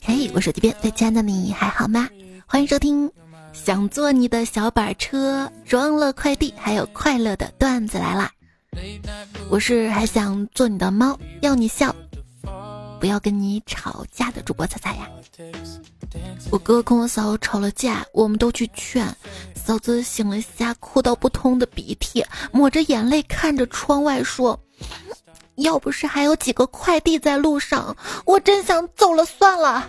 嘿，我手机边最亲爱的你还好吗？欢迎收听，想坐你的小板车，装了快递，还有快乐的段子来啦！我是还想做你的猫，要你笑，不要跟你吵架的主播彩彩呀。我哥跟我嫂吵了架，我们都去劝，嫂子醒了下，哭到不通的鼻涕，抹着眼泪看着窗外说。要不是还有几个快递在路上，我真想走了算了。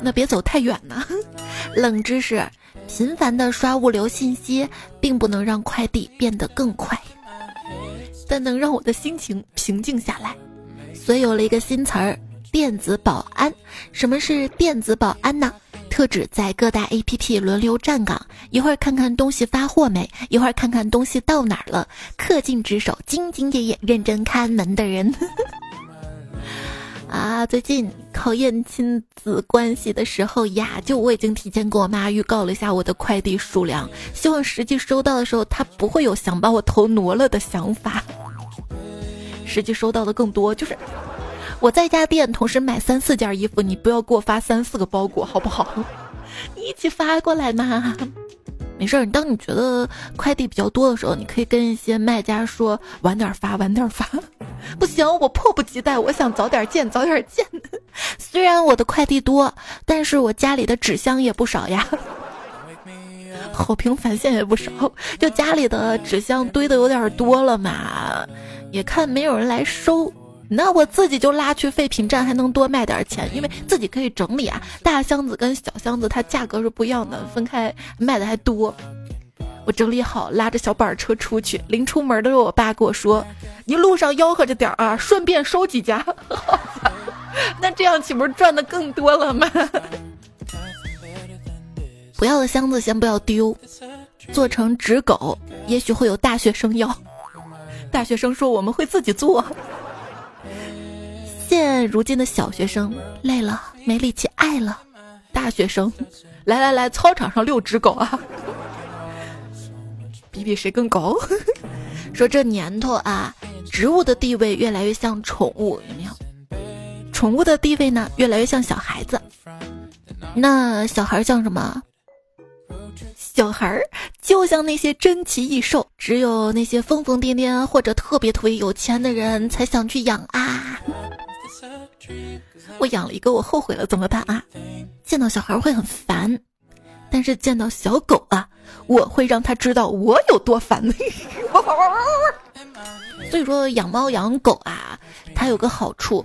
那别走太远呢。冷知识：频繁的刷物流信息，并不能让快递变得更快，但能让我的心情平静下来。所以有了一个新词儿——电子保安。什么是电子保安呢？特指在各大 APP 轮流站岗，一会儿看看东西发货没，一会儿看看东西到哪儿了，恪尽职守、兢兢业业、认真看门的人。啊，最近考验亲子关系的时候呀，就我已经提前跟我妈预告了一下我的快递数量，希望实际收到的时候，她不会有想把我头挪了的想法。实际收到的更多，就是。我在家店同时买三四件衣服，你不要给我发三四个包裹，好不好？你一起发过来嘛。没事儿，当你觉得快递比较多的时候，你可以跟一些卖家说晚点发，晚点发。不行，我迫不及待，我想早点见，早点见。虽然我的快递多，但是我家里的纸箱也不少呀，好评返现也不少，就家里的纸箱堆的有点多了嘛，也看没有人来收。那我自己就拉去废品站，还能多卖点钱，因为自己可以整理啊。大箱子跟小箱子它价格是不一样的，分开卖的还多。我整理好，拉着小板车出去。临出门的时候，我爸跟我说：“你路上吆喝着点啊，顺便收几家。”那这样岂不是赚的更多了吗？不要的箱子先不要丢，做成纸狗，也许会有大学生要。大学生说我们会自己做。现如今的小学生累了没力气爱了，大学生，来来来，操场上遛只狗啊，比比谁更高。说这年头啊，植物的地位越来越像宠物，有没有？宠物的地位呢，越来越像小孩子。那小孩像什么？小孩儿就像那些珍奇异兽，只有那些疯疯癫癫或者特别特别有钱的人才想去养啊。我养了一个，我后悔了，怎么办啊？见到小孩会很烦，但是见到小狗啊，我会让他知道我有多烦。所以说养猫养狗啊，它有个好处，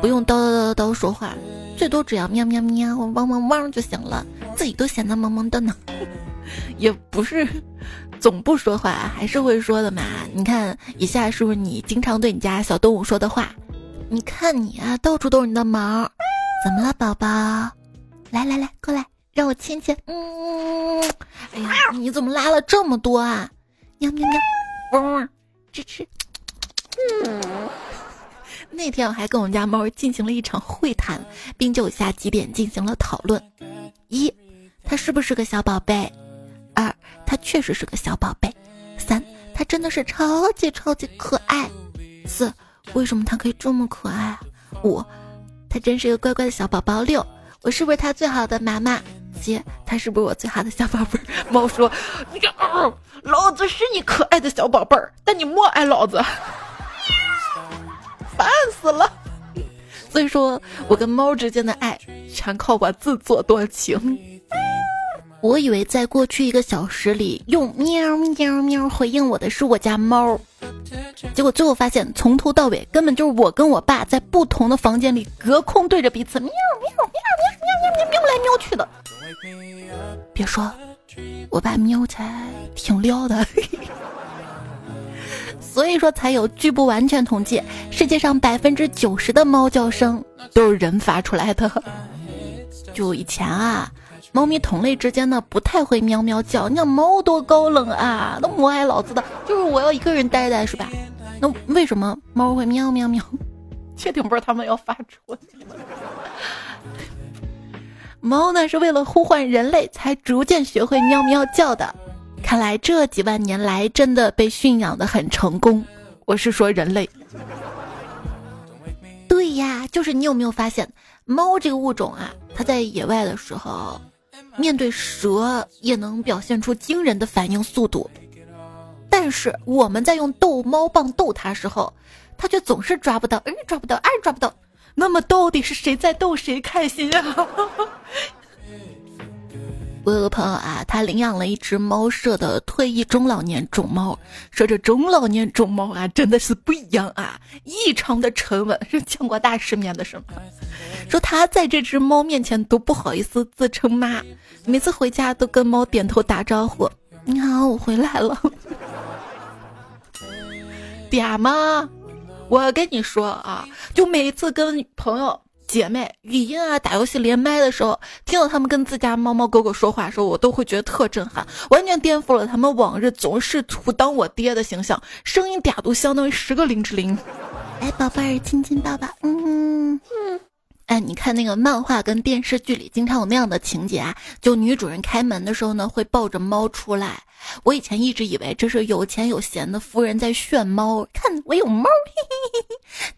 不用叨叨叨叨说话，最多只要喵喵喵、汪汪汪就行了，自己都闲得萌萌的呢。也不是总不说话，还是会说的嘛。你看以下是不是你经常对你家小动物说的话？你看你啊，到处都是你的毛，怎么了，宝宝？来来来，过来，让我亲亲。嗯，哎呀，你怎么拉了这么多啊？喵喵喵，汪汪，吃吃。嗯，那天我还跟我们家猫进行了一场会谈，并就以下几点进行了讨论：一，它是不是个小宝贝？二，它确实是个小宝贝。三，它真的是超级超级可爱。四。为什么它可以这么可爱？五，它真是一个乖乖的小宝宝。六，我是不是它最好的妈妈？七，它是不是我最好的小宝贝儿？猫说：“你个，老子是你可爱的小宝贝儿，但你莫爱老子，烦死了。”所以说我跟猫之间的爱，全靠我自作多情。我以为在过去一个小时里，用喵喵喵回应我的是我家猫。结果最后发现，从头到尾根本就是我跟我爸在不同的房间里隔空对着彼此喵喵喵喵喵喵喵喵来喵去的。别说，我爸喵起来挺撩的。所以说才有据不完全统计，世界上百分之九十的猫叫声都是人发出来的。就以前啊。猫咪同类之间呢，不太会喵喵叫。你看猫多高冷啊，都母爱老子的，就是我要一个人待待，是吧？那为什么猫会喵喵喵？确定不是他们要发春？猫呢是为了呼唤人类才逐渐学会喵喵叫的。看来这几万年来真的被驯养的很成功。我是说人类。对呀就是你有没有发现，猫这个物种啊，它在野外的时候，面对蛇也能表现出惊人的反应速度，但是我们在用逗猫棒逗它时候，它却总是抓不到，哎，抓不到，哎，抓不到。那么到底是谁在逗谁开心啊？我有个朋友啊，他领养了一只猫舍的退役中老年种猫，说这中老年种猫啊，真的是不一样啊，异常的沉稳，是见过大世面的，是吗？说他在这只猫面前都不好意思自称妈，每次回家都跟猫点头打招呼，你好，我回来了，嗲吗？我跟你说啊，就每次跟朋友。姐妹语音啊，打游戏连麦的时候，听到他们跟自家猫猫狗狗说话的时候，我都会觉得特震撼，完全颠覆了他们往日总是图当我爹的形象。声音嗲度相当于十个林志玲。哎，宝贝儿，亲亲抱抱。嗯嗯。哎，你看那个漫画跟电视剧里经常有那样的情节啊，就女主人开门的时候呢，会抱着猫出来。我以前一直以为这是有钱有闲的夫人在炫猫，看我有猫。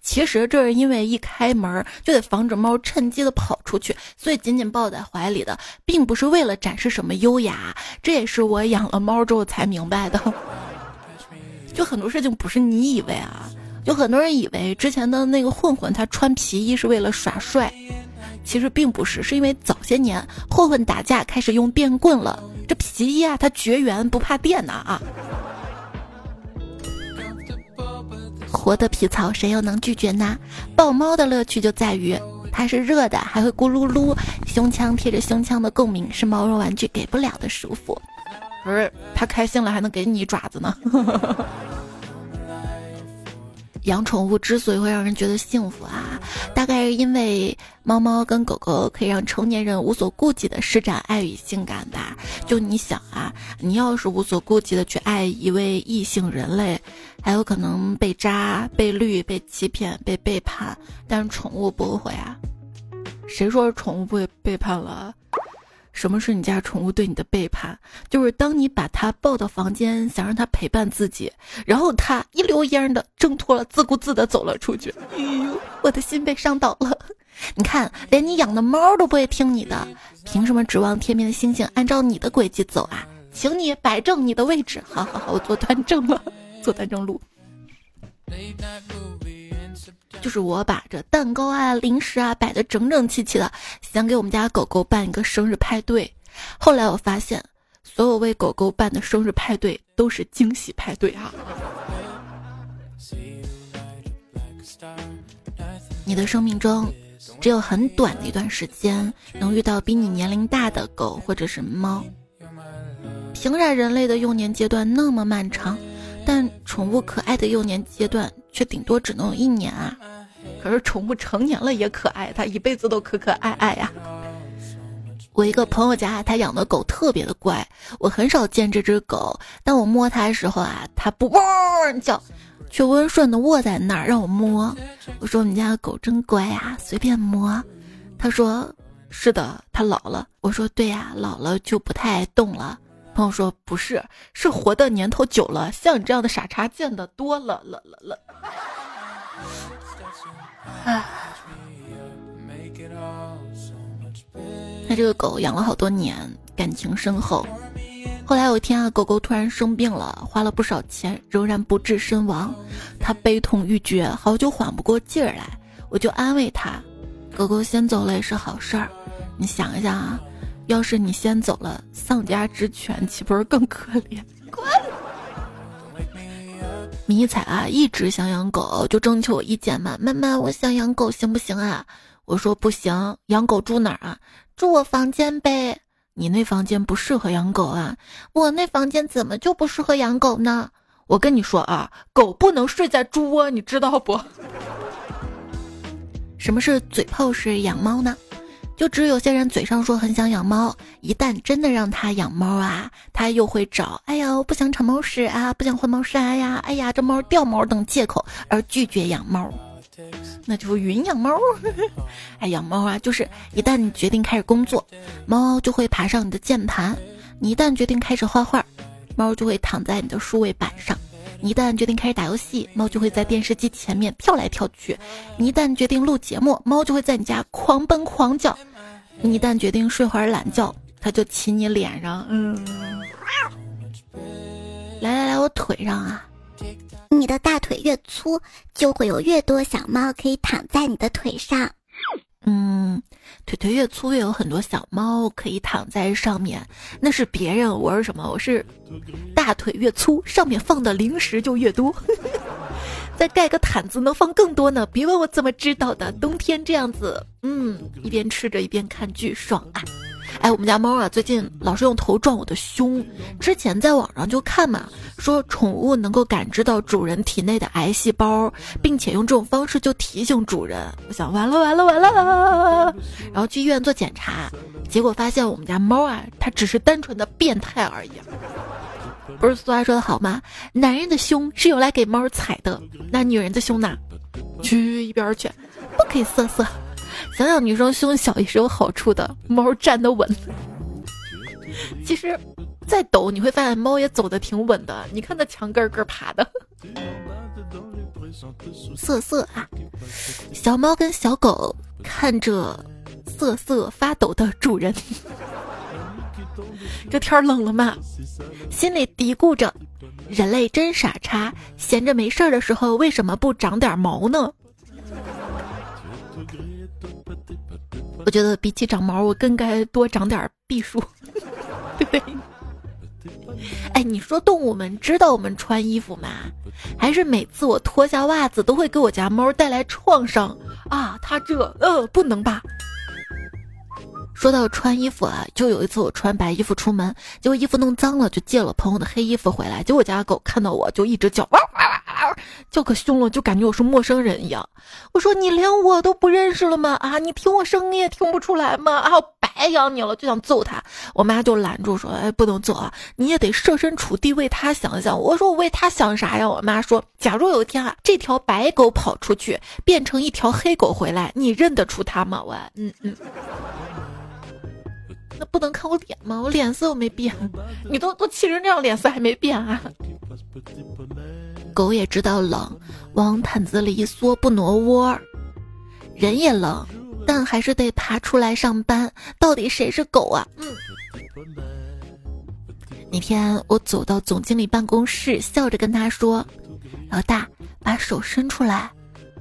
其实这是因为一开门就得防止猫趁机的跑出去，所以紧紧抱在怀里的，并不是为了展示什么优雅。这也是我养了猫之后才明白的。就很多事情不是你以为啊。有很多人以为之前的那个混混他穿皮衣是为了耍帅，其实并不是，是因为早些年混混打架开始用电棍了，这皮衣啊它绝缘不怕电呢啊！活的皮草谁又能拒绝呢？抱猫的乐趣就在于它是热的，还会咕噜噜，胸腔贴着胸腔的共鸣是毛绒玩具给不了的舒服。不是它开心了还能给你爪子呢。养宠物之所以会让人觉得幸福啊，大概是因为猫猫跟狗狗可以让成年人无所顾忌的施展爱与性感吧。就你想啊，你要是无所顾忌的去爱一位异性人类，还有可能被渣、被绿、被欺骗、被背叛，但是宠物不会啊。谁说宠物不会背叛了？什么是你家宠物对你的背叛？就是当你把它抱到房间，想让它陪伴自己，然后它一溜烟的挣脱了，自顾自的走了出去。哎呦，我的心被伤倒了。你看，连你养的猫都不会听你的，凭什么指望天边的星星按照你的轨迹走啊？请你摆正你的位置。好好好，我坐端正了，坐端正路。就是我把这蛋糕啊、零食啊摆得整整齐齐的，想给我们家狗狗办一个生日派对。后来我发现，所有为狗狗办的生日派对都是惊喜派对啊！你的生命中只有很短的一段时间能遇到比你年龄大的狗或者是猫，凭啥人类的幼年阶段那么漫长？但宠物可爱的幼年阶段却顶多只能有一年啊！可是宠物成年了也可爱，它一辈子都可可爱爱呀。我一个朋友家，他养的狗特别的乖，我很少见这只狗。但我摸它的时候啊，它不汪叫，却温顺的卧在那儿让我摸。我说：“我们家的狗真乖呀，随便摸。”他说：“是的，它老了。”我说：“对呀，老了就不太爱动了。”朋友说不是，是活的年头久了，像你这样的傻叉见的多了了了了。那这个狗养了好多年，感情深厚。后来有一天啊，狗狗突然生病了，花了不少钱，仍然不治身亡。他悲痛欲绝，好久缓不过劲儿来。我就安慰他，狗狗先走了也是好事儿。你想一想啊。要是你先走了，丧家之犬岂不是更可怜？滚！迷彩啊，一直想养狗，就征求我意见嘛。妈妈，我想养狗，行不行啊？我说不行，养狗住哪儿啊？住我房间呗。你那房间不适合养狗啊？我那房间怎么就不适合养狗呢？我跟你说啊，狗不能睡在猪窝，你知道不？什么是嘴炮式养猫呢？就只有些人嘴上说很想养猫，一旦真的让他养猫啊，他又会找哎呀我不想铲猫屎啊，不想换猫砂呀，哎呀这猫掉毛等借口而拒绝养猫，那就是云养猫。哎，养猫啊，就是一旦你决定开始工作，猫就会爬上你的键盘；你一旦决定开始画画，猫就会躺在你的数位板上；你一旦决定开始打游戏，猫就会在电视机前面跳来跳去；你一旦决定录节目，猫就会在你家狂奔狂叫；你一旦决定睡会儿懒觉，它就骑你脸上。嗯，来来来，我腿上啊！你的大腿越粗，就会有越多小猫可以躺在你的腿上。嗯，腿腿越粗，越有很多小猫可以躺在上面。那是别人，我是什么？我是大腿越粗，上面放的零食就越多。再盖个毯子，能放更多呢。别问我怎么知道的，冬天这样子，嗯，一边吃着一边看剧，爽啊！哎，我们家猫啊，最近老是用头撞我的胸。之前在网上就看嘛，说宠物能够感知到主人体内的癌细胞，并且用这种方式就提醒主人。我想完了完了完了，然后去医院做检查，结果发现我们家猫啊，它只是单纯的变态而已。不是俗话说的好吗？男人的胸是用来给猫踩的，那女人的胸呢？去一边去，不可以色色。想想女生胸小也是有好处的，猫站得稳。其实再抖，你会发现猫也走得挺稳的。你看它墙根根爬的。瑟瑟啊，小猫跟小狗看着瑟瑟发抖的主人。这天冷了嘛，心里嘀咕着：人类真傻叉，闲着没事儿的时候为什么不长点毛呢？我觉得比起长毛，我更该多长点避暑，对 不对？哎，你说动物们知道我们穿衣服吗？还是每次我脱下袜子都会给我家猫带来创伤啊？它这呃不能吧？说到穿衣服啊，就有一次我穿白衣服出门，结果衣服弄脏了，就借了朋友的黑衣服回来。结果我家狗看到我就一直叫，哇哇哇，叫可凶了，就感觉我是陌生人一样。我说你连我都不认识了吗？啊，你听我声音也听不出来吗？啊，我白养你了，就想揍他。我妈就拦住说，哎，不能揍啊，你也得设身处地为他想想。我说我为他想啥呀？我妈说，假如有一天啊，这条白狗跑出去变成一条黑狗回来，你认得出它吗？我，嗯嗯。那不能看我脸吗？我脸色又没变，你都都气成这样，脸色还没变啊？狗也知道冷，往毯子里一缩不挪窝人也冷，但还是得爬出来上班。到底谁是狗啊？嗯。那天我走到总经理办公室，笑着跟他说：“老大，把手伸出来。”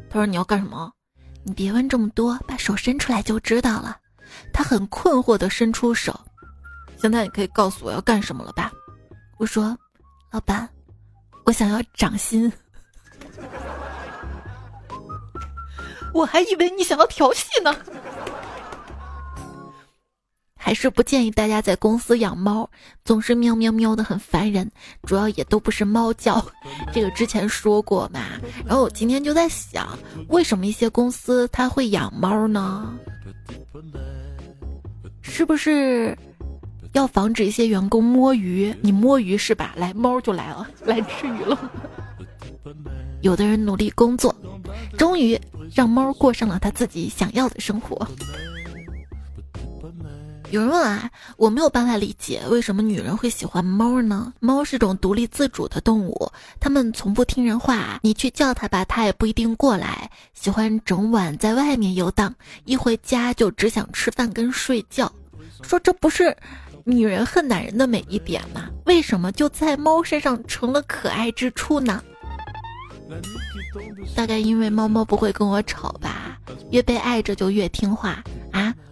他说：“你要干什么？”你别问这么多，把手伸出来就知道了。他很困惑的伸出手，现在你可以告诉我要干什么了吧？我说，老板，我想要涨薪。我还以为你想要调戏呢。还是不建议大家在公司养猫，总是喵喵喵的很烦人，主要也都不是猫叫，这个之前说过嘛。然后我今天就在想，为什么一些公司它会养猫呢？是不是要防止一些员工摸鱼？你摸鱼是吧？来，猫就来了，来吃鱼了。有的人努力工作，终于让猫过上了他自己想要的生活。有人问啊，我没有办法理解为什么女人会喜欢猫呢？猫是种独立自主的动物，它们从不听人话，你去叫它吧，它也不一定过来。喜欢整晚在外面游荡，一回家就只想吃饭跟睡觉。说这不是女人恨男人的每一点吗？为什么就在猫身上成了可爱之处呢？大概因为猫猫不会跟我吵吧，越被爱着就越听话。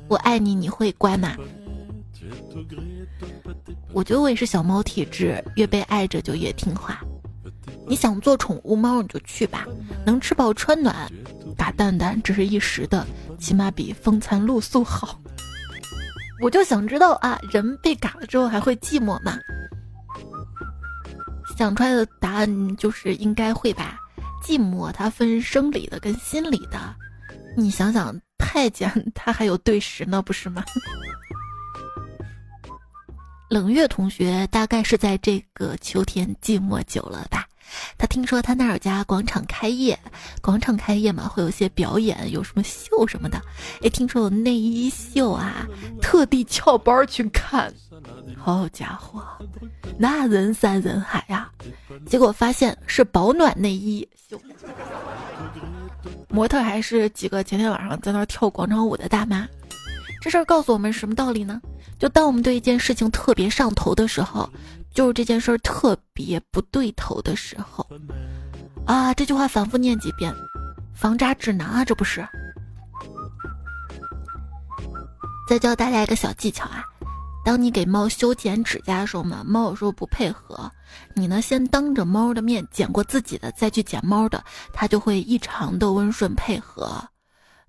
我爱你，你会乖吗？我觉得我也是小猫体质，越被爱着就越听话。你想做宠物猫，你就去吧，能吃饱穿暖，打蛋蛋只是一时的，起码比风餐露宿好。我就想知道啊，人被嘎了之后还会寂寞吗？想出来的答案就是应该会吧。寂寞它分生理的跟心理的，你想想。太监 他还有对食呢，不是吗？冷月同学大概是在这个秋天寂寞久了吧？他听说他那儿有家广场开业，广场开业嘛，会有些表演，有什么秀什么的。哎，听说有内衣秀啊，特地翘班去看。好家伙，那人山人海呀！结果发现是保暖内衣秀。模特还是几个前天晚上在那跳广场舞的大妈。这事儿告诉我们什么道理呢？就当我们对一件事情特别上头的时候，就是这件事儿特别不对头的时候。啊，这句话反复念几遍，防渣指南啊，这不是？再教大家一个小技巧啊，当你给猫修剪指甲的时候嘛，猫有时候不配合，你呢先当着猫的面剪过自己的，再去剪猫的，它就会异常的温顺配合。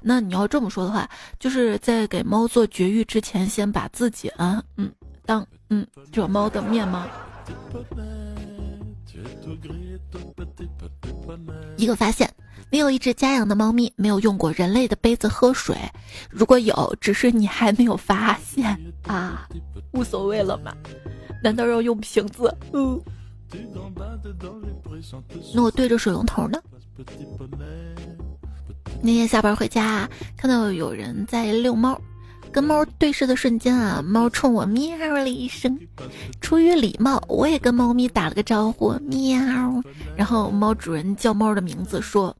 那你要这么说的话，就是在给猫做绝育之前，先把自己啊，嗯，当嗯这猫的面吗？一个发现。你有一只家养的猫咪，没有用过人类的杯子喝水。如果有，只是你还没有发现 啊，无所谓了嘛？难道要用瓶子？嗯。那我对着水龙头呢？那天下班回家，看到有人在遛猫，跟猫对视的瞬间啊，猫冲我喵了一声。出于礼貌，我也跟猫咪打了个招呼，喵。然后猫主人叫猫的名字，说。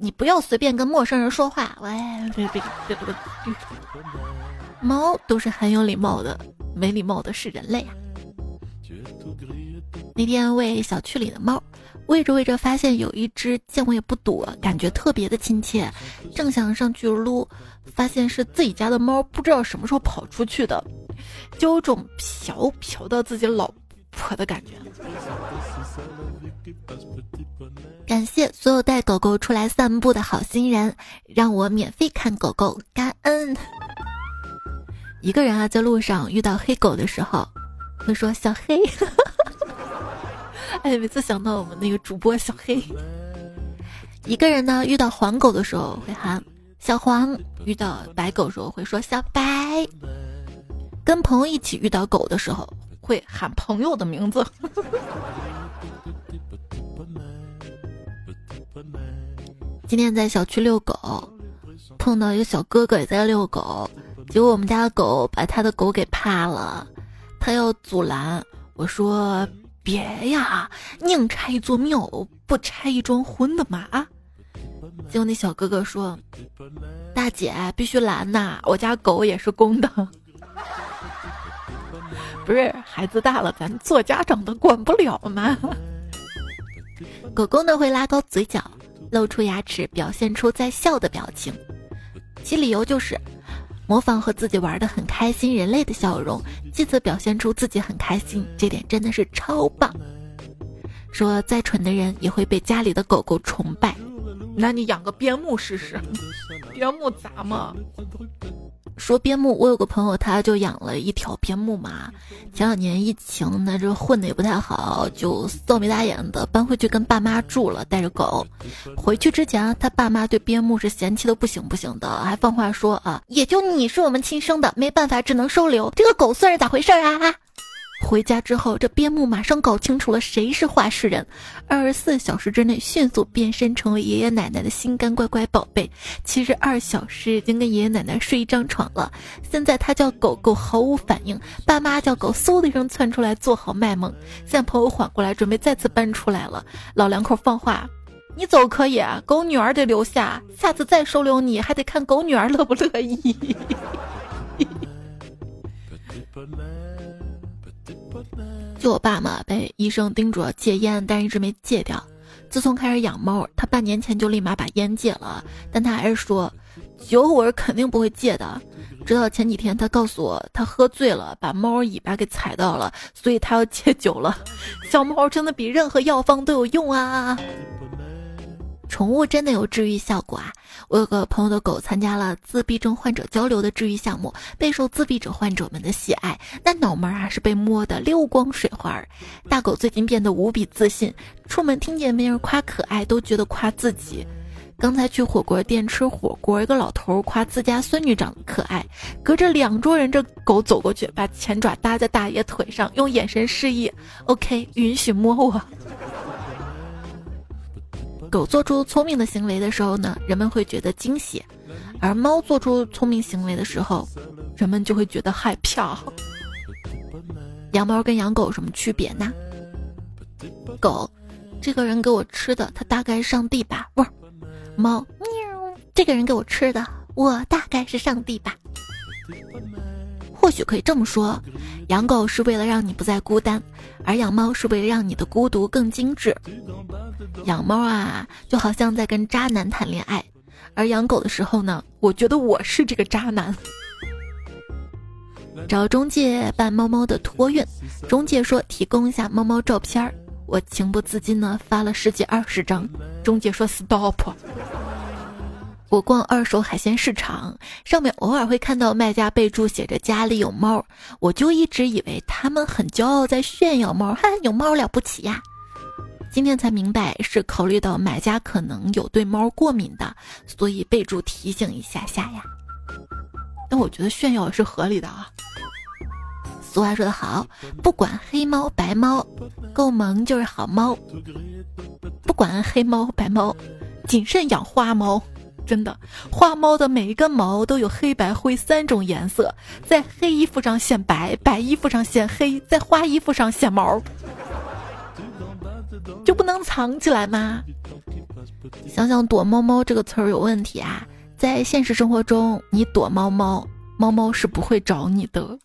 你不要随便跟陌生人说话。喂，别别别别别！猫都是很有礼貌的，没礼貌的是人类啊。那天喂小区里的猫，喂着喂着发现有一只见我也不躲，感觉特别的亲切，正想上去撸，发现是自己家的猫，不知道什么时候跑出去的，就有种嫖嫖到自己老婆的感觉。感谢所有带狗狗出来散步的好心人，让我免费看狗狗，感恩。一个人啊，在路上遇到黑狗的时候，会说小黑。哎，每次想到我们那个主播小黑。一个人呢，遇到黄狗的时候会喊小黄；遇到白狗的时候会说小白。跟朋友一起遇到狗的时候，会喊朋友的名字。今天在小区遛狗，碰到一个小哥哥也在遛狗，结果我们家的狗把他的狗给怕了，他要阻拦，我说别呀，宁拆一座庙不拆一桩婚的嘛。结果那小哥哥说，大姐必须拦呐，我家狗也是公的。不是孩子大了，咱做家长的管不了吗？狗狗呢会拉高嘴角。露出牙齿，表现出在笑的表情，其理由就是模仿和自己玩的很开心人类的笑容，借此表现出自己很开心，这点真的是超棒。说再蠢的人也会被家里的狗狗崇拜，那你养个边牧试试，边牧咋嘛？说边牧，我有个朋友，他就养了一条边牧嘛。前两年疫情，那这混的也不太好，就臊眉大眼的搬回去跟爸妈住了，带着狗。回去之前，他爸妈对边牧是嫌弃的不行不行的，还放话说啊，也就你是我们亲生的，没办法，只能收留。这个狗算是咋回事啊？回家之后，这边牧马上搞清楚了谁是话事人，二十四小时之内迅速变身成为爷爷奶奶的心肝乖乖宝贝。七十二小时已经跟爷爷奶奶睡一张床了。现在他叫狗狗毫无反应，爸妈叫狗嗖的一声窜出来做好卖萌。现在朋友缓过来，准备再次搬出来了。老两口放话：你走可以，狗女儿得留下，下次再收留你还得看狗女儿乐不乐意。就我爸嘛，被医生叮嘱戒烟，但一直没戒掉。自从开始养猫，他半年前就立马把烟戒了，但他还是说，酒我是肯定不会戒的。直到前几天，他告诉我，他喝醉了，把猫尾巴给踩到了，所以他要戒酒了。小猫真的比任何药方都有用啊！宠物真的有治愈效果啊！我有个朋友的狗参加了自闭症患者交流的治愈项目，备受自闭症患者们的喜爱。那脑门啊是被摸得溜光水花。大狗最近变得无比自信，出门听见别人夸可爱，都觉得夸自己。刚才去火锅店吃火锅，一个老头夸自家孙女长得可爱，隔着两桌人，这狗走过去，把前爪搭在大爷腿上，用眼神示意：“OK，允许摸我。”狗做出聪明的行为的时候呢，人们会觉得惊喜；而猫做出聪明行为的时候，人们就会觉得害怕。养猫跟养狗有什么区别呢？狗，这个人给我吃的，他大概是上帝吧？不是，猫，喵，这个人给我吃的，我大概是上帝吧？或许可以这么说，养狗是为了让你不再孤单，而养猫是为了让你的孤独更精致。养猫啊，就好像在跟渣男谈恋爱，而养狗的时候呢，我觉得我是这个渣男。找中介办猫猫的托运，中介说提供一下猫猫照片儿，我情不自禁呢发了十几二十张，中介说 stop。我逛二手海鲜市场，上面偶尔会看到卖家备注写着家里有猫，我就一直以为他们很骄傲在炫耀猫，哈，有猫了不起呀。今天才明白是考虑到买家可能有对猫过敏的，所以备注提醒一下下呀。但我觉得炫耀是合理的啊。俗话说得好，不管黑猫白猫，够萌就是好猫。不管黑猫白猫，谨慎养花猫。真的，花猫的每一根毛都有黑白灰三种颜色，在黑衣服上显白，白衣服上显黑，在花衣服上显毛，就不能藏起来吗？想想躲猫猫这个词儿有问题啊，在现实生活中，你躲猫猫，猫猫是不会找你的。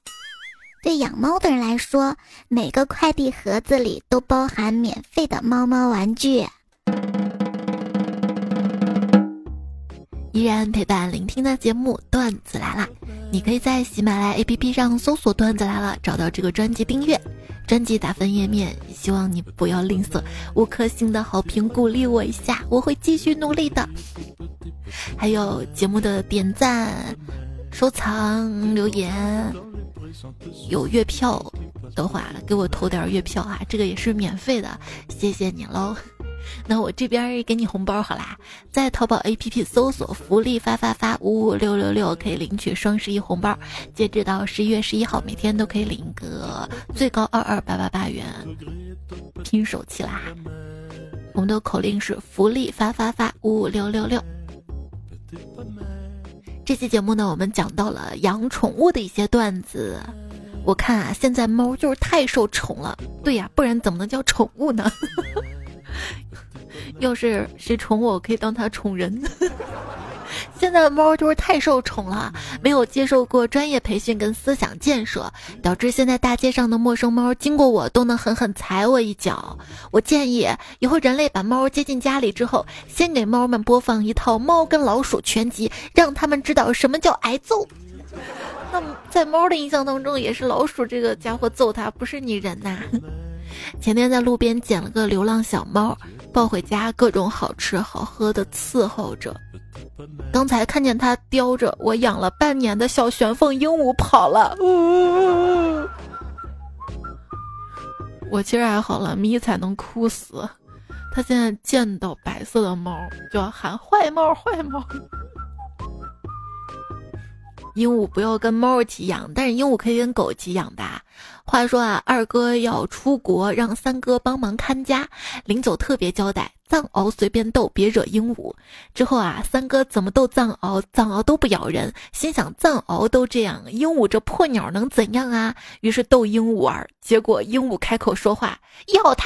对养猫的人来说，每个快递盒子里都包含免费的猫猫玩具。依然陪伴聆听的节目段子来了，你可以在喜马拉雅 APP 上搜索“段子来了”，找到这个专辑订阅。专辑打分页面，希望你不要吝啬五颗星的好评，鼓励我一下，我会继续努力的。还有节目的点赞、收藏、留言，有月票的话给我投点月票啊，这个也是免费的，谢谢你喽。那我这边给你红包好啦，在淘宝 APP 搜索“福利发发发五五六六六”，可以领取双十一红包。截止到十一月十一号，每天都可以领个最高二二八八八元，拼手气啦！我们的口令是“福利发发发五五六六六”。这期节目呢，我们讲到了养宠物的一些段子。我看啊，现在猫就是太受宠了。对呀，不然怎么能叫宠物呢？要是谁宠我，我可以当他宠人。现在的猫就是太受宠了，没有接受过专业培训跟思想建设，导致现在大街上的陌生猫经过我都能狠狠踩我一脚。我建议以后人类把猫接进家里之后，先给猫们播放一套《猫跟老鼠全集》，让他们知道什么叫挨揍。那在猫的印象当中，也是老鼠这个家伙揍它，不是你人呐。前天在路边捡了个流浪小猫，抱回家各种好吃好喝的伺候着。刚才看见它叼着我养了半年的小玄凤鹦鹉跑了，我其实还好了，咪才能哭死。它现在见到白色的猫就要喊坏猫坏猫。鹦鹉不要跟猫一起养，但是鹦鹉可以跟狗一起养的。话说啊，二哥要出国，让三哥帮忙看家。临走特别交代，藏獒随便逗，别惹鹦鹉。之后啊，三哥怎么逗藏獒，藏獒都不咬人。心想藏獒都这样，鹦鹉这破鸟能怎样啊？于是逗鹦鹉玩，结果鹦鹉开口说话，咬他。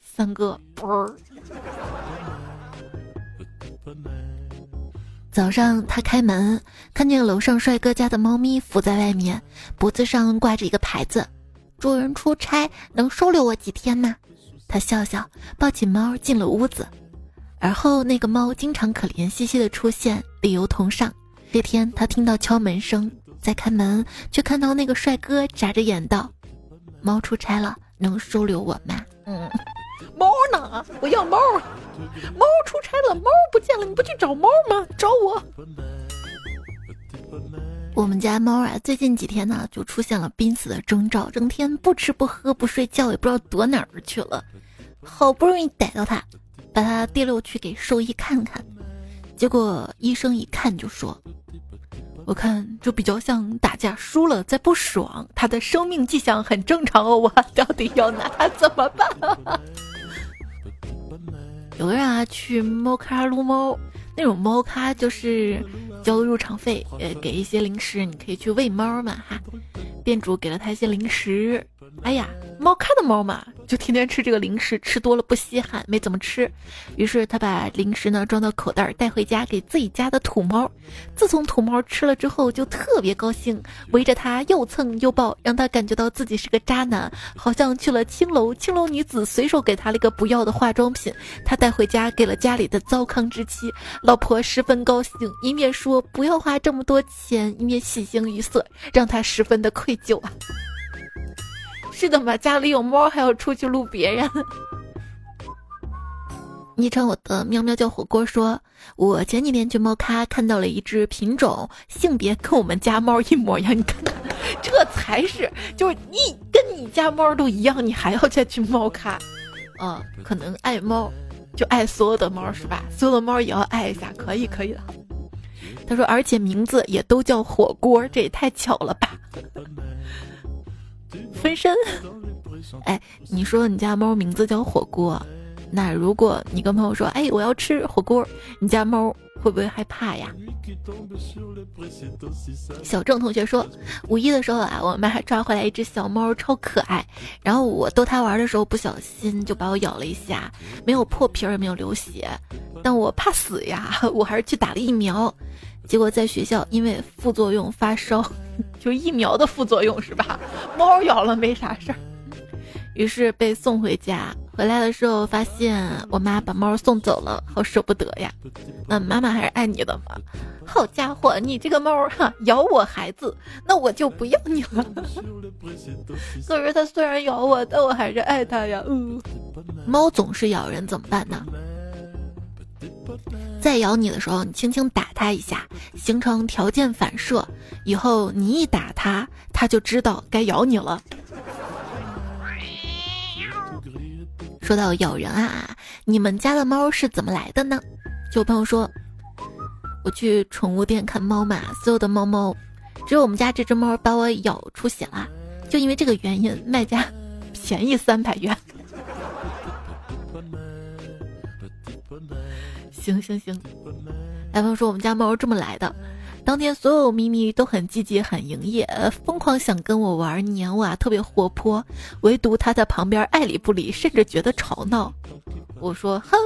三哥啵儿。早上，他开门，看见楼上帅哥家的猫咪伏在外面，脖子上挂着一个牌子：“主人出差，能收留我几天吗？”他笑笑，抱起猫进了屋子。而后，那个猫经常可怜兮兮的出现，理由同上。这天，他听到敲门声，在开门，却看到那个帅哥眨着眼道：“猫出差了，能收留我吗？”嗯。猫呢？我要猫！猫出差了，猫不见了，你不去找猫吗？找我！我们家猫啊，最近几天呢，就出现了濒死的征兆，整天不吃不喝不睡觉，也不知道躲哪儿去了。好不容易逮到它，把它提溜去给兽医看看，结果医生一看就说：“我看就比较像打架输了再不爽，他的生命迹象很正常哦，我到底要拿他怎么办？”有的人啊去猫咖撸猫，那种猫咖就是交入场费，呃，给一些零食，你可以去喂猫嘛哈。店主给了他一些零食，哎呀。猫咖的猫嘛，就天天吃这个零食，吃多了不稀罕，没怎么吃。于是他把零食呢装到口袋，带回家给自己家的土猫。自从土猫吃了之后，就特别高兴，围着它又蹭又抱，让他感觉到自己是个渣男，好像去了青楼。青楼女子随手给他了一个不要的化妆品，他带回家给了家里的糟糠之妻。老婆十分高兴，一面说不要花这么多钱，一面喜形于色，让他十分的愧疚啊。是的嘛，家里有猫还要出去撸别人。昵称我的喵喵叫火锅说，我前几天去猫咖看到了一只品种、性别跟我们家猫一模一样，你看，这才是就是你跟你家猫都一样，你还要再去猫咖？嗯，可能爱猫就爱所有的猫是吧？所有的猫也要爱一下，可以可以的。他说，而且名字也都叫火锅，这也太巧了吧。分身，哎，你说你家猫名字叫火锅，那如果你跟朋友说，哎，我要吃火锅，你家猫会不会害怕呀？小郑同学说，五一的时候啊，我妈抓回来一只小猫，超可爱。然后我逗它玩的时候，不小心就把我咬了一下，没有破皮儿，也没有流血，但我怕死呀，我还是去打了疫苗。结果在学校因为副作用发烧，就疫苗的副作用是吧？猫咬了没啥事儿，于是被送回家。回来的时候发现我妈把猫送走了，好舍不得呀。那妈妈还是爱你的嘛？好家伙，你这个猫哈咬我孩子，那我就不要你了。可是它虽然咬我，但我还是爱它呀。嗯，猫总是咬人，怎么办呢？再咬你的时候，你轻轻打它一下，形成条件反射，以后你一打它，它就知道该咬你了。说到咬人啊，你们家的猫是怎么来的呢？就有朋友说，我去宠物店看猫嘛，所有的猫猫，只有我们家这只猫把我咬出血了，就因为这个原因，卖家便宜三百元。行行行，来朋友说我们家猫这么来的。当天所有咪咪都很积极、很营业，疯狂想跟我玩、黏我啊，特别活泼。唯独它在旁边爱理不理，甚至觉得吵闹。我说：“哼，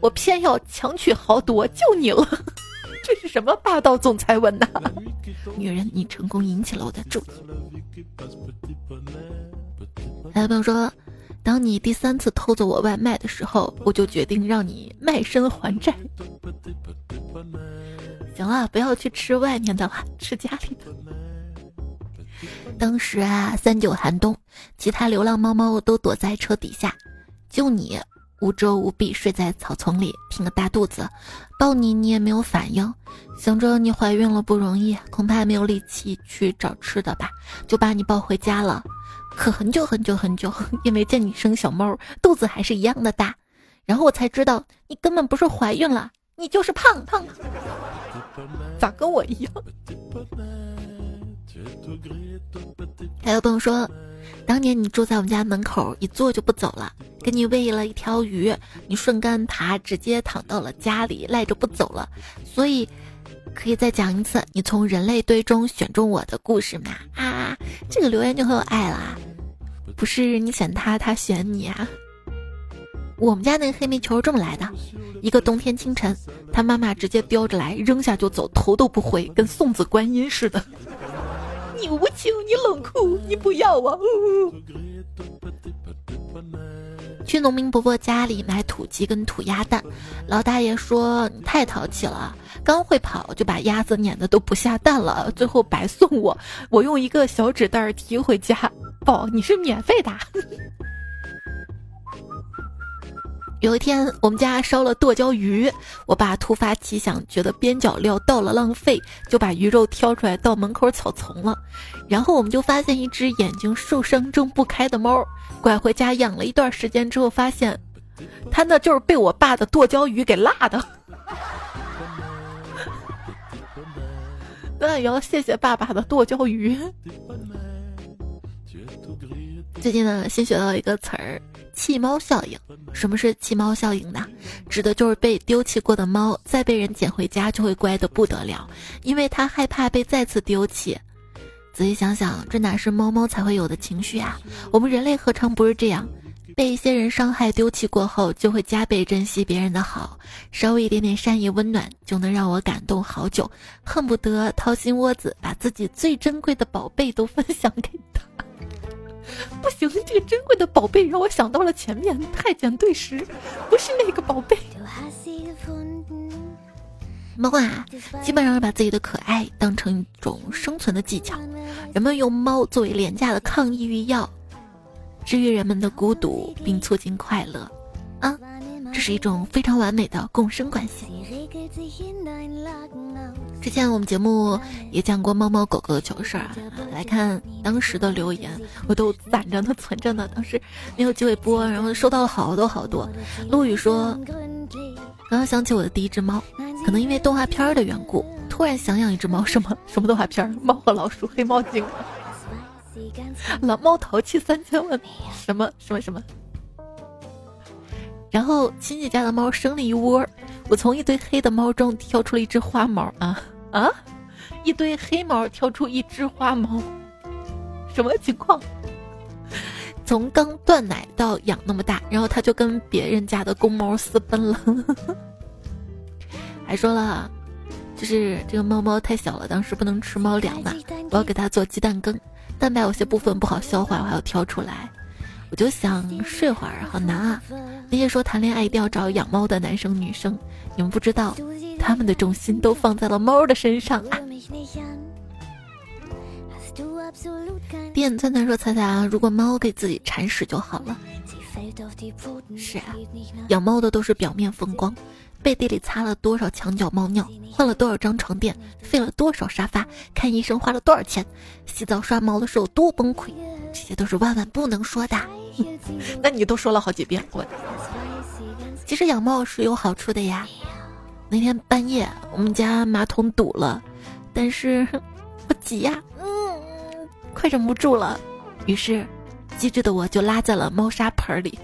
我偏要强取豪夺，就你了。这是什么霸道总裁文呐？女人，你成功引起了我的注意。”还有朋友说，当你第三次偷走我外卖的时候，我就决定让你卖身还债。行了，不要去吃外面的了，吃家里的。当时啊，三九寒冬，其他流浪猫猫都躲在车底下，就你无遮无蔽睡在草丛里，挺个大肚子，抱你你也没有反应。想着你怀孕了不容易，恐怕没有力气去找吃的吧，就把你抱回家了。可很久很久很久，也没见你生小猫，肚子还是一样的大。然后我才知道，你根本不是怀孕了，你就是胖胖。咋跟我一样？还有朋友说，当年你住在我们家门口，一坐就不走了，给你喂了一条鱼，你顺杆爬，直接躺到了家里，赖着不走了。所以，可以再讲一次你从人类堆中选中我的故事吗？啊，这个留言就很有爱啦，不是你选他，他选你啊。我们家那个黑煤球是这么来的，一个冬天清晨，他妈妈直接叼着来扔下就走，头都不回，跟送子观音似的。你无情，你冷酷，你不要我。去农民伯伯家里买土鸡跟土鸭蛋，老大爷说你太淘气了，刚会跑就把鸭子撵的都不下蛋了，最后白送我，我用一个小纸袋提回家。宝，你是免费的。有一天，我们家烧了剁椒鱼，我爸突发奇想，觉得边角料倒了浪费，就把鱼肉挑出来到门口草丛了。然后我们就发现一只眼睛受伤睁不开的猫，拐回家养了一段时间之后，发现它那就是被我爸的剁椒鱼给辣的。那也要谢谢爸爸的剁椒鱼。最近呢，新学到一个词儿。弃猫效应，什么是弃猫效应呢？指的就是被丢弃过的猫，再被人捡回家就会乖得不得了，因为它害怕被再次丢弃。仔细想想，这哪是猫猫才会有的情绪啊？我们人类何尝不是这样？被一些人伤害丢弃过后，就会加倍珍惜别人的好，稍微一点点善意温暖，就能让我感动好久，恨不得掏心窝子把自己最珍贵的宝贝都分享给他。不行，这个珍贵的宝贝让我想到了前面太监对食，不是那个宝贝。猫啊，基本上把自己的可爱当成一种生存的技巧，人们用猫作为廉价的抗抑郁药。治愈人们的孤独，并促进快乐，啊，这是一种非常完美的共生关系。之前我们节目也讲过猫猫狗狗的糗事儿啊，来看当时的留言，我都攒着呢，存着呢。当时没有机会播，然后收到了好多好多。陆羽说，刚刚想起我的第一只猫，可能因为动画片的缘故，突然想养一只猫。什么什么动画片？猫和老鼠，黑猫警。蓝猫淘气三千问，什么什么什么？然后亲戚家的猫生了一窝，我从一堆黑的猫中挑出了一只花猫啊啊！一堆黑猫挑出一只花猫，什么情况？从刚断奶到养那么大，然后它就跟别人家的公猫私奔了，还说了，就是这个猫猫太小了，当时不能吃猫粮嘛，我要给它做鸡蛋羹。蛋白有些部分不好消化，我还要挑出来，我就想睡会儿，好难啊！那些说谈恋爱一定要找养猫的男生女生，你们不知道，他们的重心都放在了猫的身上啊！电灿灿说：“猜猜啊，如果猫给自己铲屎就好了。”是啊，养猫的都是表面风光。背地里擦了多少墙角猫尿，换了多少张床垫，费了多少沙发，看医生花了多少钱，洗澡刷毛的时候多崩溃，这些都是万万不能说的。那你都说了好几遍，我。其实养猫是有好处的呀。那天半夜我们家马桶堵了，但是 我急呀，嗯，快忍不住了，于是机智的我就拉在了猫砂盆里。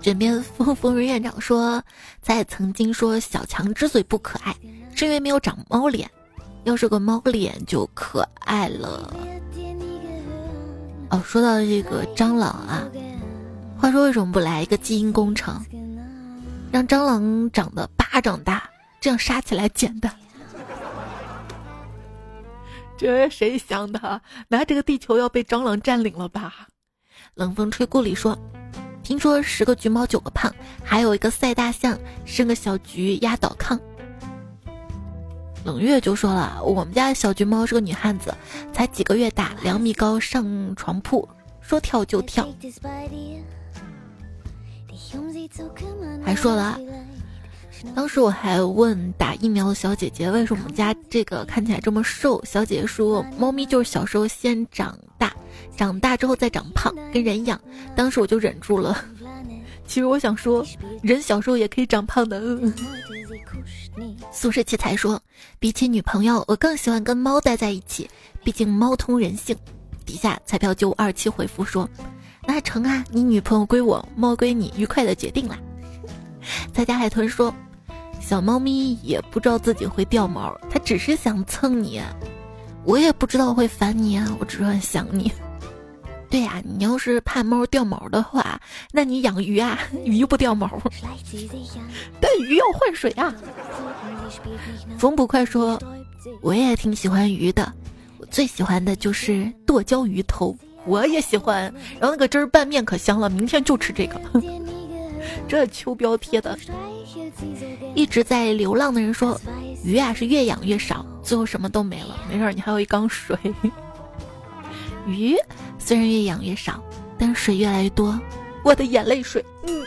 枕边风风云院长说，在曾经说小强之所以不可爱，是因为没有长猫脸，要是个猫脸就可爱了。哦，说到这个蟑螂啊，话说为什么不来一个基因工程，让蟑螂长得巴掌大，这样杀起来简单？这谁想的？那这个地球要被蟑螂占领了吧？冷风吹故里说。听说十个橘猫九个胖，还有一个赛大象生个小橘压倒炕。冷月就说了，我们家小橘猫是个女汉子，才几个月大，两米高，上床铺说跳就跳。还说了，当时我还问打疫苗的小姐姐，为什么我们家这个看起来这么瘦？小姐姐说，猫咪就是小时候先长大。长大之后再长胖，跟人一样。当时我就忍住了。其实我想说，人小时候也可以长胖的。宿舍奇才说，比起女朋友，我更喜欢跟猫待在一起，毕竟猫通人性。底下彩票九五二七回复说，那成啊，你女朋友归我，猫归你，愉快的决定了。在家海豚说，小猫咪也不知道自己会掉毛，它只是想蹭你。我也不知道会烦你啊，我只是很想你。对呀，你要是怕猫掉毛的话，那你养鱼啊，鱼不掉毛。但鱼要换水啊。风捕快说，我也挺喜欢鱼的，我最喜欢的就是剁椒鱼头，我也喜欢。然后那个汁儿拌面可香了，明天就吃这个。这秋膘贴的。一直在流浪的人说，鱼啊是越养越少，最后什么都没了。没事，你还有一缸水。鱼虽然越养越少，但水越来越多。我的眼泪水。嗯，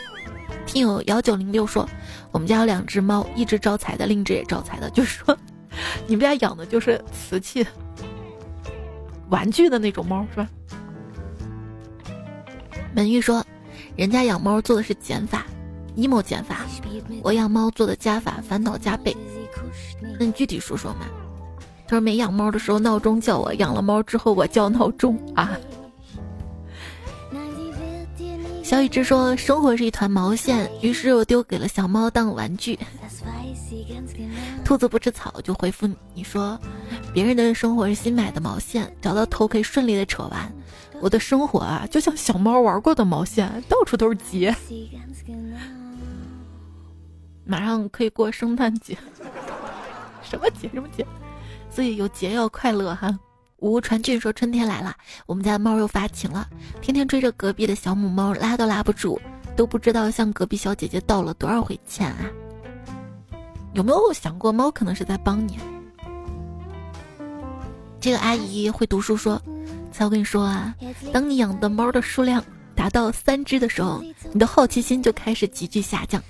听友幺九零六说，我们家有两只猫，一只招财的，另一只也招财的。就是说，你们家养的就是瓷器、玩具的那种猫是吧？门玉说，人家养猫做的是减法，emo 减法，我养猫做的加法，烦恼加倍。那你具体说说嘛？他说没养猫的时候闹钟叫我，养了猫之后我叫闹钟啊。小雨之说：“生活是一团毛线，于是我丢给了小猫当玩具。”兔子不吃草就回复你说：“别人的生活是新买的毛线，找到头可以顺利的扯完。我的生活啊，就像小猫玩过的毛线，到处都是结。马上可以过圣诞节，什么节？什么节？所以有节要快乐哈。”吴传俊说：“春天来了，我们家的猫又发情了，天天追着隔壁的小母猫，拉都拉不住，都不知道向隔壁小姐姐道了多少回歉啊！有没有想过，猫可能是在帮你？”这个阿姨会读书说：“才我跟你说啊，当你养的猫的数量达到三只的时候，你的好奇心就开始急剧下降。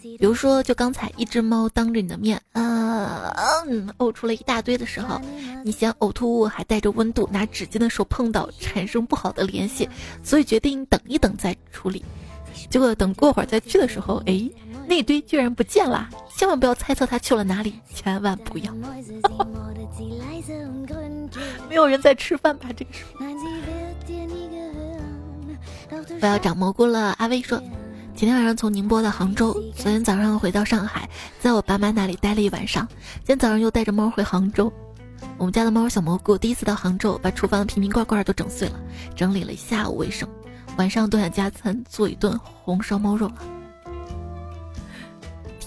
比如说，就刚才一只猫当着你的面，呃，呕出了一大堆的时候。”你嫌呕吐物还带着温度，拿纸巾的手碰到产生不好的联系，所以决定等一等再处理。结果等过会儿再去的时候，哎，那堆居然不见了！千万不要猜测它去了哪里，千万不要。没有人在吃饭吧？这个时候。不要长蘑菇了。阿威说，今天晚上从宁波到杭州，昨天早上回到上海，在我爸妈那里待了一晚上，今天早上又带着猫回杭州。我们家的猫小蘑菇第一次到杭州，把厨房的瓶瓶罐罐都整碎了，整理了一下午卫生，晚上都想加餐做一顿红烧猫肉。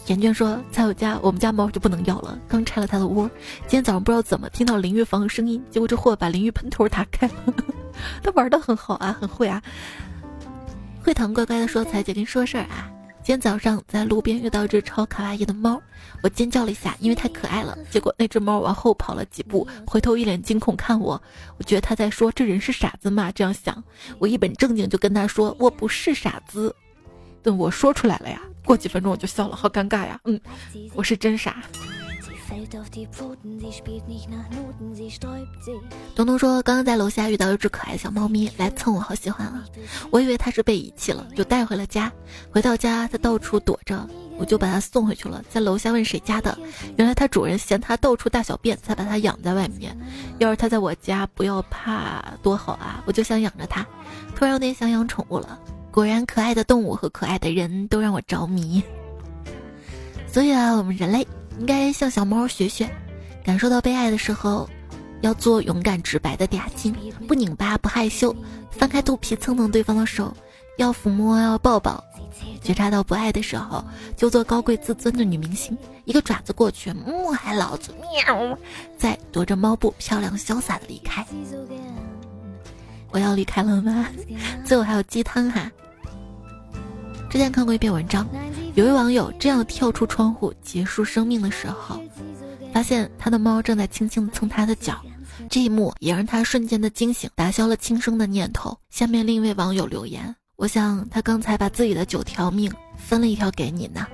严娟说：“在我家，我们家猫就不能要了，刚拆了它的窝。今天早上不知道怎么听到淋浴房的声音，结果这货把淋浴喷头打开了。他玩的很好啊，很会啊。”会糖乖乖的说：“彩姐跟你说事儿啊。”今天早上在路边遇到一只超卡哇伊的猫，我尖叫了一下，因为太可爱了。结果那只猫往后跑了几步，回头一脸惊恐看我。我觉得他在说：“这人是傻子吗？”这样想，我一本正经就跟他说：“我不是傻子。”等我说出来了呀，过几分钟我就笑了，好尴尬呀。嗯，我是真傻。东东说：“刚刚在楼下遇到一只可爱小猫咪来蹭我，好喜欢啊！我以为它是被遗弃了，就带回了家。回到家，它到处躲着，我就把它送回去了。在楼下问谁家的，原来它主人嫌它到处大小便，才把它养在外面。要是它在我家，不要怕，多好啊！我就想养着它，突然有点想养宠物了。果然，可爱的动物和可爱的人都让我着迷。所以啊，我们人类。”应该向小猫学学，感受到被爱的时候，要做勇敢直白的嗲精，不拧巴不害羞，翻开肚皮蹭蹭对方的手，要抚摸要抱抱。觉察到不爱的时候，就做高贵自尊的女明星，一个爪子过去，嗯，还老子喵，再踱着猫步漂亮潇洒的离开。我要离开了吗？最后还有鸡汤哈。之前看过一篇文章。有位网友正要跳出窗户结束生命的时候，发现他的猫正在轻轻蹭他的脚，这一幕也让他瞬间的惊醒，打消了轻生的念头。下面另一位网友留言：“我想他刚才把自己的九条命分了一条给你呢。”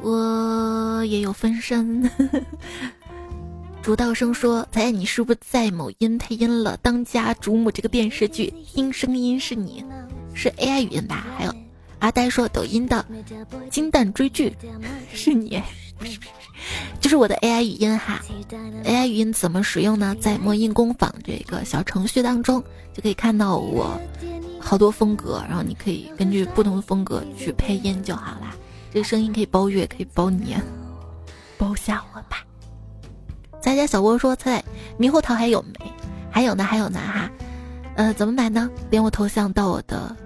我也有分身。主道生说：“猜你是不是在某音配音了《当家主母》这个电视剧？听声音是你。”是 AI 语音吧？还有阿呆说抖音的金蛋追剧是你，就是我的 AI 语音哈。AI 语音怎么使用呢？在墨印工坊这个小程序当中就可以看到我好多风格，然后你可以根据不同的风格去配音就好啦。这个声音可以包月，可以包年，包下我吧。咱家小窝说：“猜猕猴桃还有没？还有呢，还有呢哈。呃，怎么买呢？点我头像到我的。”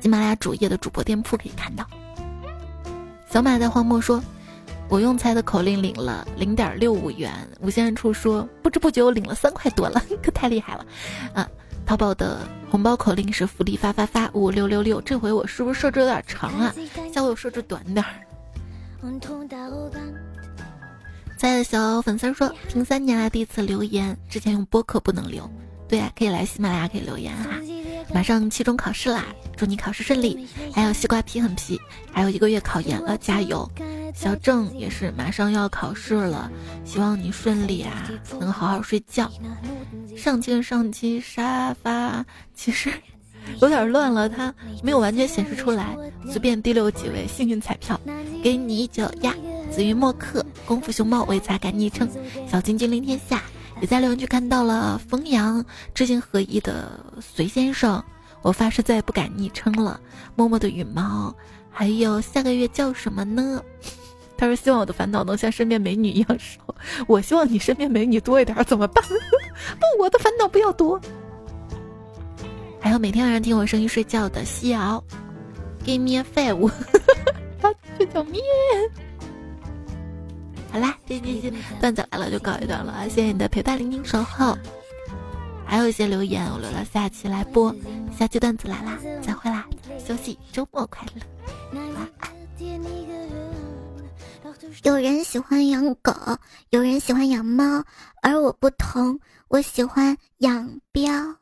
喜马拉雅主页的主播店铺可以看到。小马在荒漠说：“我用猜的口令领了零点六五元。”无限处说：“不知不觉我领了三块多了，可太厉害了！”啊，淘宝的红包口令是福利发发发五六六六。这回我是不是设置有点长啊？下回我设置短点儿。在小粉丝说：“听三年来第一次留言，之前用播客不能留。”对啊，可以来喜马拉雅可以留言哈。马上期中考试啦，祝你考试顺利。还有西瓜皮很皮，还有一个月考研了，加油！小郑也是马上要考试了，希望你顺利啊，能好好睡觉。上期上期沙发其实 有点乱了，它没有完全显示出来。随便第六几位幸运彩票，给你一脚丫。紫云墨客、功夫熊猫为才改昵称，小金君临天下。也在留言区看到了冯阳知行合一的隋先生，我发誓再也不改昵称了。默默的羽毛，还有下个月叫什么呢？他说希望我的烦恼能像身边美女一样少。我希望你身边美女多一点，怎么办？不，我的烦恼不要多。还有每天晚上听我声音睡觉的西瑶，Give me five，他这叫咩。好啦，这这这段子来了就告一段了，谢谢你的陪伴、聆听、守候。还有一些留言，我留到下期来播。下期段子来啦，再会啦，休息，周末快乐，有人喜欢养狗，有人喜欢养猫，而我不同，我喜欢养膘。